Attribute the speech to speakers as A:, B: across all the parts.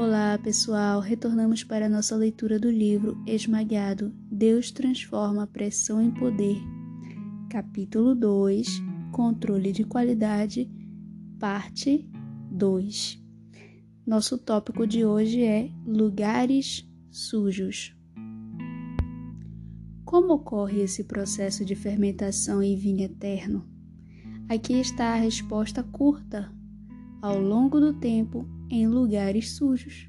A: Olá, pessoal! Retornamos para a nossa leitura do livro Esmagado Deus transforma a pressão em poder. Capítulo 2 Controle de qualidade, parte 2. Nosso tópico de hoje é lugares sujos. Como ocorre esse processo de fermentação em vinho eterno? Aqui está a resposta curta. Ao longo do tempo, em lugares sujos.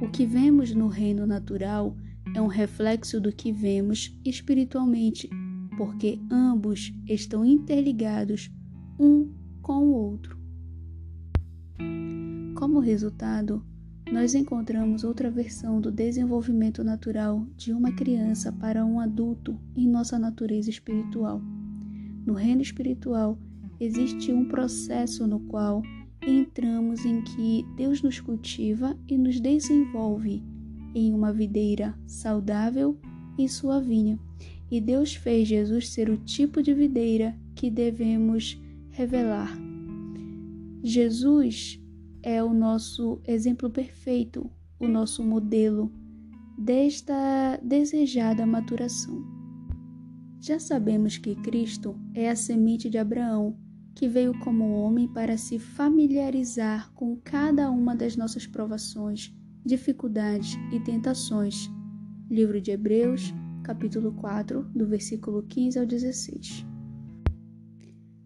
A: O que vemos no reino natural é um reflexo do que vemos espiritualmente, porque ambos estão interligados um com o outro. Como resultado, nós encontramos outra versão do desenvolvimento natural de uma criança para um adulto em nossa natureza espiritual. No reino espiritual, existe um processo no qual entramos em que Deus nos cultiva e nos desenvolve em uma videira saudável em sua vinha. E Deus fez Jesus ser o tipo de videira que devemos revelar. Jesus é o nosso exemplo perfeito, o nosso modelo desta desejada maturação. Já sabemos que Cristo é a semente de Abraão que veio como homem para se familiarizar com cada uma das nossas provações, dificuldades e tentações. Livro de Hebreus, capítulo 4, do versículo 15 ao 16.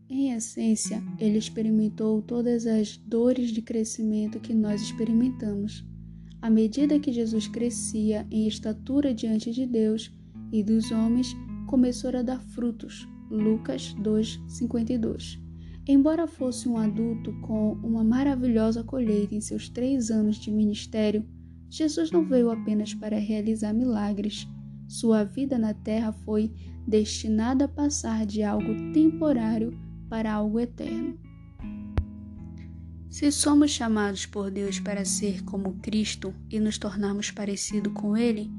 A: Em essência, ele experimentou todas as dores de crescimento que nós experimentamos. À medida que Jesus crescia em estatura diante de Deus e dos homens, começou a dar frutos. Lucas 2:52. Embora fosse um adulto com uma maravilhosa colheita em seus três anos de ministério, Jesus não veio apenas para realizar milagres. Sua vida na terra foi destinada a passar de algo temporário para algo eterno. Se somos chamados por Deus para ser como Cristo e nos tornarmos parecido com Ele,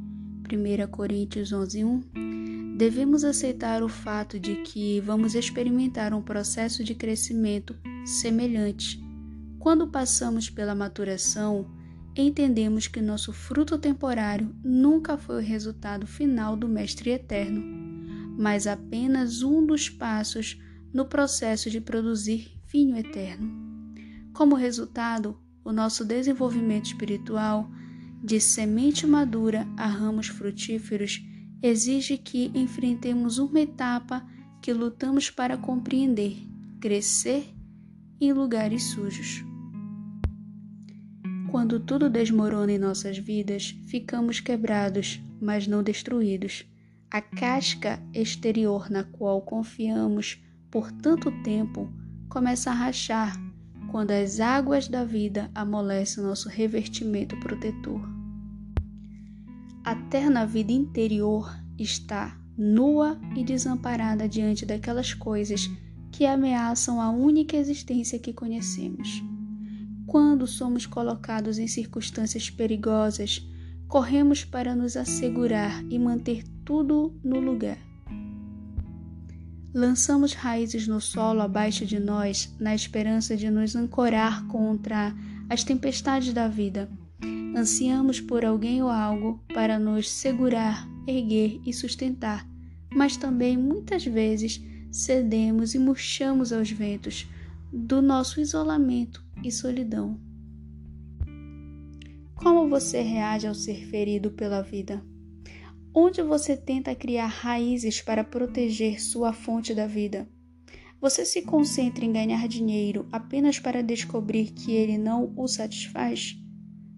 A: 1 Coríntios 11:1 devemos aceitar o fato de que vamos experimentar um processo de crescimento semelhante. Quando passamos pela maturação, entendemos que nosso fruto temporário nunca foi o resultado final do Mestre Eterno, mas apenas um dos passos no processo de produzir vinho eterno. Como resultado, o nosso desenvolvimento espiritual, de semente madura a ramos frutíferos, exige que enfrentemos uma etapa que lutamos para compreender, crescer em lugares sujos. Quando tudo desmorona em nossas vidas, ficamos quebrados, mas não destruídos. A casca exterior na qual confiamos por tanto tempo começa a rachar quando as águas da vida amolecem nosso revertimento protetor. A terna vida interior está nua e desamparada diante daquelas coisas que ameaçam a única existência que conhecemos. Quando somos colocados em circunstâncias perigosas, corremos para nos assegurar e manter tudo no lugar. Lançamos raízes no solo abaixo de nós na esperança de nos ancorar contra as tempestades da vida Ansiamos por alguém ou algo para nos segurar, erguer e sustentar, mas também muitas vezes cedemos e murchamos aos ventos do nosso isolamento e solidão. Como você reage ao ser ferido pela vida? Onde você tenta criar raízes para proteger sua fonte da vida? Você se concentra em ganhar dinheiro apenas para descobrir que ele não o satisfaz?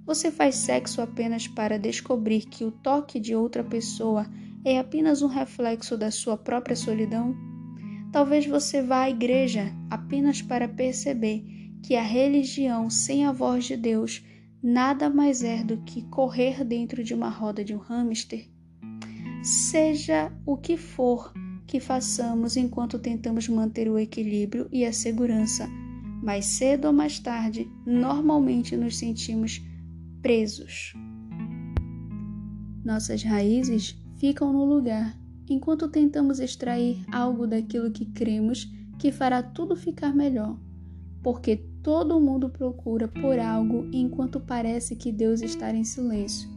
A: Você faz sexo apenas para descobrir que o toque de outra pessoa é apenas um reflexo da sua própria solidão? Talvez você vá à igreja apenas para perceber que a religião sem a voz de Deus nada mais é do que correr dentro de uma roda de um hamster. Seja o que for que façamos enquanto tentamos manter o equilíbrio e a segurança, mais cedo ou mais tarde, normalmente nos sentimos presos. Nossas raízes ficam no lugar enquanto tentamos extrair algo daquilo que cremos que fará tudo ficar melhor. porque todo mundo procura por algo enquanto parece que Deus está em silêncio.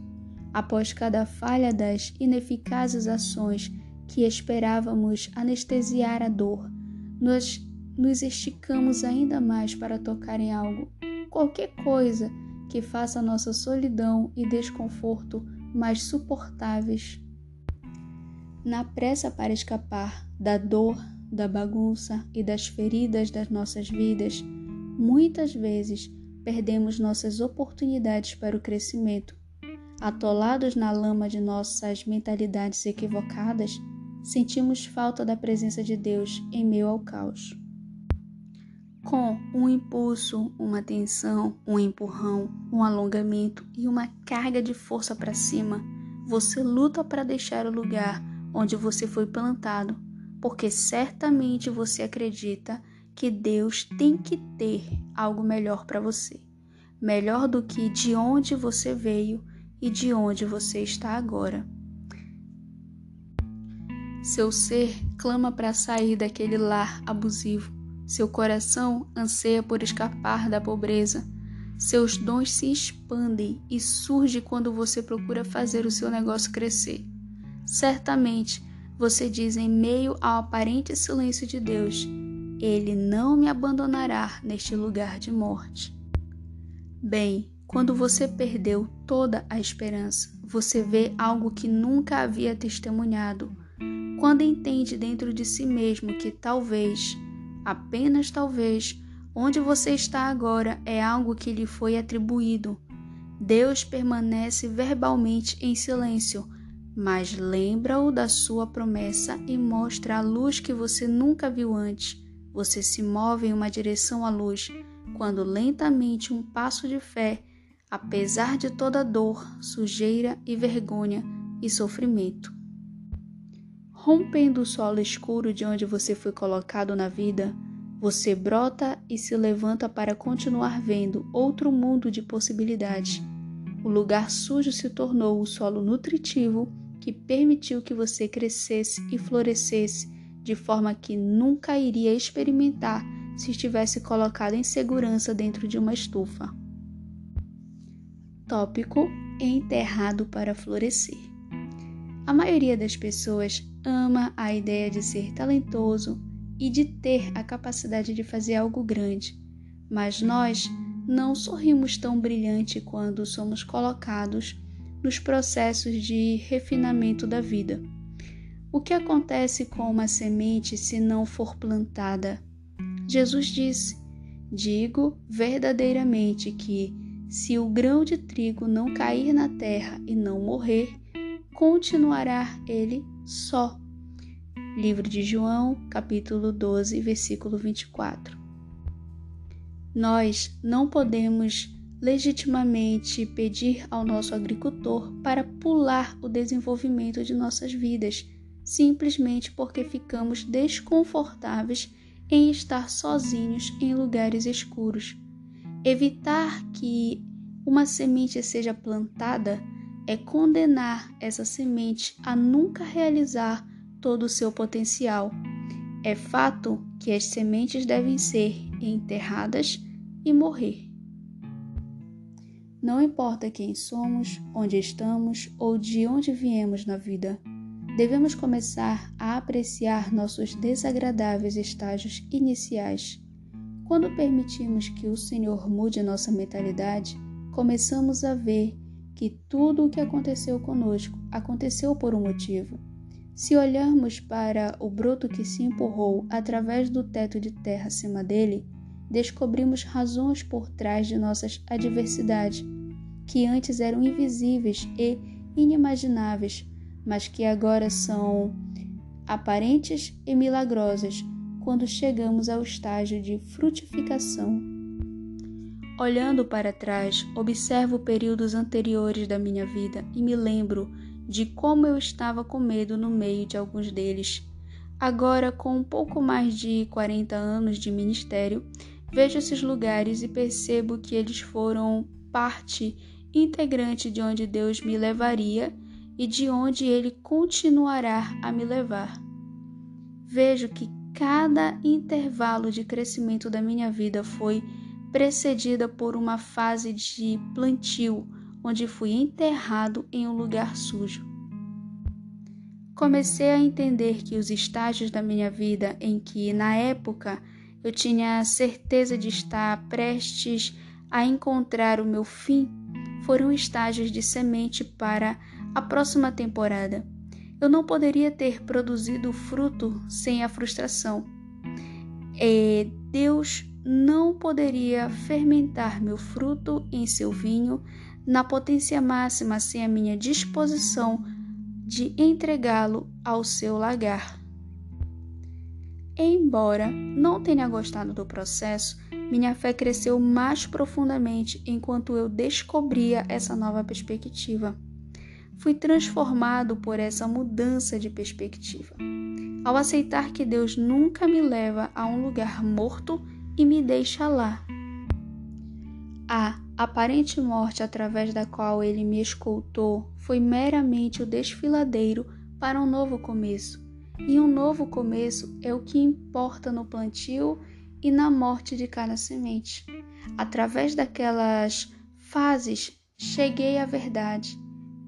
A: Após cada falha das ineficazes ações que esperávamos anestesiar a dor, nós nos esticamos ainda mais para tocar em algo, qualquer coisa que faça nossa solidão e desconforto mais suportáveis. Na pressa para escapar da dor, da bagunça e das feridas das nossas vidas, muitas vezes perdemos nossas oportunidades para o crescimento. Atolados na lama de nossas mentalidades equivocadas, sentimos falta da presença de Deus em meio ao caos. Com um impulso, uma tensão, um empurrão, um alongamento e uma carga de força para cima, você luta para deixar o lugar onde você foi plantado, porque certamente você acredita que Deus tem que ter algo melhor para você, melhor do que de onde você veio e de onde você está agora. Seu ser clama para sair daquele lar abusivo. Seu coração anseia por escapar da pobreza. Seus dons se expandem e surge quando você procura fazer o seu negócio crescer. Certamente, você diz em meio ao aparente silêncio de Deus: Ele não me abandonará neste lugar de morte. Bem, quando você perdeu toda a esperança, você vê algo que nunca havia testemunhado quando entende dentro de si mesmo que talvez, apenas talvez, onde você está agora é algo que lhe foi atribuído. Deus permanece verbalmente em silêncio, mas lembra-o da sua promessa e mostra a luz que você nunca viu antes. Você se move em uma direção à luz, quando lentamente um passo de fé, apesar de toda dor, sujeira e vergonha e sofrimento. Rompendo o solo escuro de onde você foi colocado na vida, você brota e se levanta para continuar vendo outro mundo de possibilidades. O lugar sujo se tornou o solo nutritivo que permitiu que você crescesse e florescesse de forma que nunca iria experimentar se estivesse colocado em segurança dentro de uma estufa. Tópico: enterrado para florescer. A maioria das pessoas ama a ideia de ser talentoso e de ter a capacidade de fazer algo grande, mas nós não sorrimos tão brilhante quando somos colocados nos processos de refinamento da vida. O que acontece com uma semente se não for plantada? Jesus disse: Digo verdadeiramente que, se o grão de trigo não cair na terra e não morrer, continuará ele só. Livro de João, capítulo 12, versículo 24. Nós não podemos legitimamente pedir ao nosso agricultor para pular o desenvolvimento de nossas vidas, simplesmente porque ficamos desconfortáveis em estar sozinhos em lugares escuros. Evitar que uma semente seja plantada é condenar essa semente a nunca realizar todo o seu potencial. É fato que as sementes devem ser enterradas e morrer. Não importa quem somos, onde estamos ou de onde viemos na vida, devemos começar a apreciar nossos desagradáveis estágios iniciais. Quando permitimos que o Senhor mude nossa mentalidade, começamos a ver que tudo o que aconteceu conosco aconteceu por um motivo. Se olharmos para o broto que se empurrou através do teto de terra acima dele, descobrimos razões por trás de nossas adversidades, que antes eram invisíveis e inimagináveis, mas que agora são aparentes e milagrosas quando chegamos ao estágio de frutificação Olhando para trás, observo períodos anteriores da minha vida e me lembro de como eu estava com medo no meio de alguns deles. Agora, com um pouco mais de 40 anos de ministério, vejo esses lugares e percebo que eles foram parte integrante de onde Deus me levaria e de onde Ele continuará a me levar. Vejo que cada intervalo de crescimento da minha vida foi precedida por uma fase de plantio, onde fui enterrado em um lugar sujo. Comecei a entender que os estágios da minha vida em que, na época, eu tinha certeza de estar prestes a encontrar o meu fim, foram estágios de semente para a próxima temporada. Eu não poderia ter produzido fruto sem a frustração. Deus não poderia fermentar meu fruto em seu vinho na potência máxima sem a minha disposição de entregá-lo ao seu lagar. Embora não tenha gostado do processo, minha fé cresceu mais profundamente enquanto eu descobria essa nova perspectiva. Fui transformado por essa mudança de perspectiva. Ao aceitar que Deus nunca me leva a um lugar morto e me deixa lá. A aparente morte através da qual ele me escoltou foi meramente o desfiladeiro para um novo começo. E um novo começo é o que importa no plantio e na morte de cada semente. Através daquelas fases, cheguei à verdade.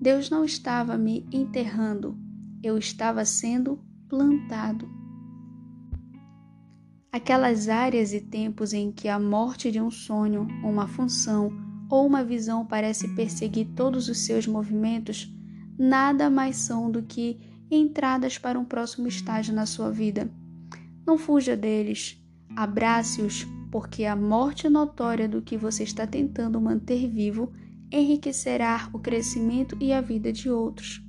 A: Deus não estava me enterrando, eu estava sendo plantado. Aquelas áreas e tempos em que a morte de um sonho, uma função ou uma visão parece perseguir todos os seus movimentos, nada mais são do que entradas para um próximo estágio na sua vida. Não fuja deles, abrace-os, porque a morte notória do que você está tentando manter vivo enriquecerá o crescimento e a vida de outros.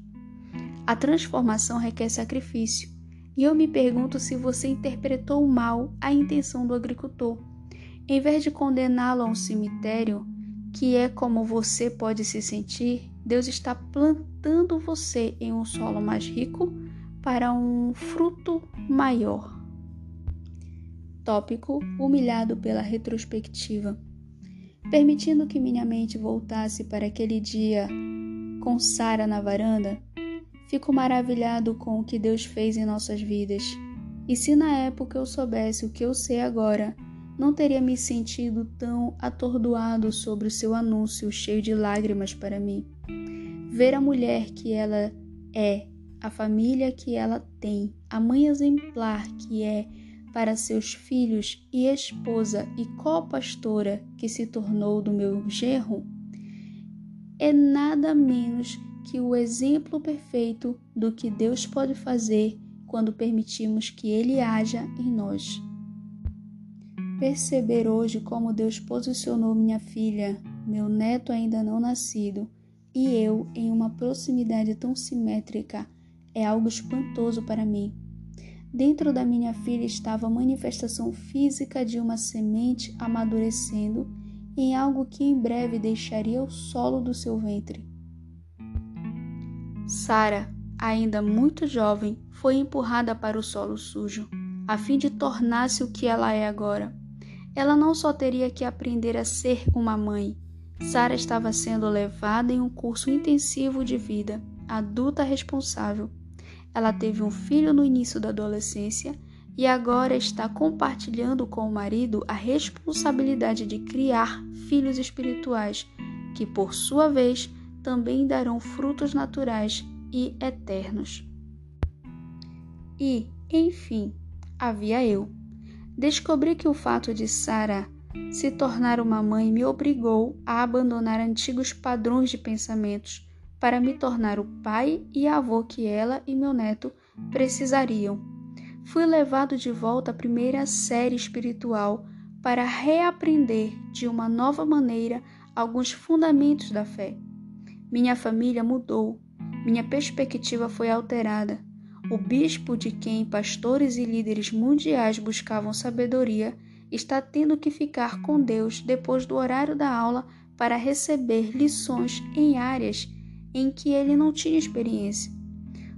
A: A transformação requer sacrifício e eu me pergunto se você interpretou mal a intenção do agricultor. Em vez de condená-lo a um cemitério, que é como você pode se sentir, Deus está plantando você em um solo mais rico para um fruto maior. Tópico: humilhado pela retrospectiva. Permitindo que minha mente voltasse para aquele dia com Sara na varanda, Fico maravilhado com o que Deus fez em nossas vidas. E se na época eu soubesse o que eu sei agora, não teria me sentido tão atordoado sobre o seu anúncio cheio de lágrimas para mim. Ver a mulher que ela é, a família que ela tem, a mãe exemplar que é para seus filhos e esposa e co-pastora que se tornou do meu gerro, é nada menos que o exemplo perfeito do que Deus pode fazer quando permitimos que Ele haja em nós. Perceber hoje como Deus posicionou minha filha, meu neto ainda não nascido, e eu em uma proximidade tão simétrica é algo espantoso para mim. Dentro da minha filha estava a manifestação física de uma semente amadurecendo em algo que em breve deixaria o solo do seu ventre. Sara, ainda muito jovem, foi empurrada para o solo sujo, a fim de tornar-se o que ela é agora. Ela não só teria que aprender a ser uma mãe, Sara estava sendo levada em um curso intensivo de vida, adulta responsável. Ela teve um filho no início da adolescência e agora está compartilhando com o marido a responsabilidade de criar filhos espirituais, que por sua vez também darão frutos naturais e eternos. E, enfim, havia eu. Descobri que o fato de Sara se tornar uma mãe me obrigou a abandonar antigos padrões de pensamentos para me tornar o pai e avô que ela e meu neto precisariam. Fui levado de volta à primeira série espiritual para reaprender de uma nova maneira alguns fundamentos da fé. Minha família mudou, minha perspectiva foi alterada. O bispo de quem pastores e líderes mundiais buscavam sabedoria está tendo que ficar com Deus depois do horário da aula para receber lições em áreas em que ele não tinha experiência.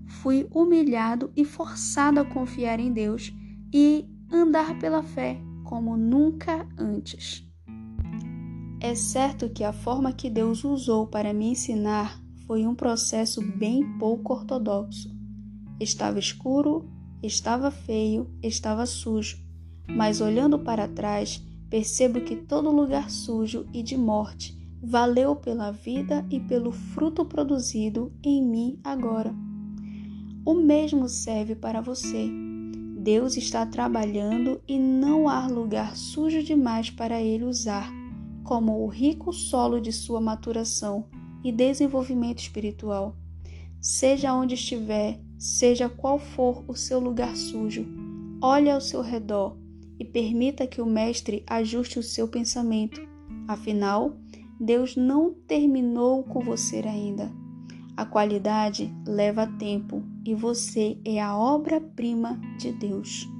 A: Fui humilhado e forçado a confiar em Deus e andar pela fé como nunca antes. É certo que a forma que Deus usou para me ensinar foi um processo bem pouco ortodoxo. Estava escuro estava feio, estava sujo. Mas olhando para trás, percebo que todo lugar sujo e de morte valeu pela vida e pelo fruto produzido em mim agora. O mesmo serve para você. Deus está trabalhando e não há lugar sujo demais para ele usar, como o rico solo de sua maturação e desenvolvimento espiritual. Seja onde estiver, seja qual for o seu lugar sujo, olhe ao seu redor e permita que o Mestre ajuste o seu pensamento. Afinal, Deus não terminou com você ainda. A qualidade leva tempo e você é a obra-prima de Deus.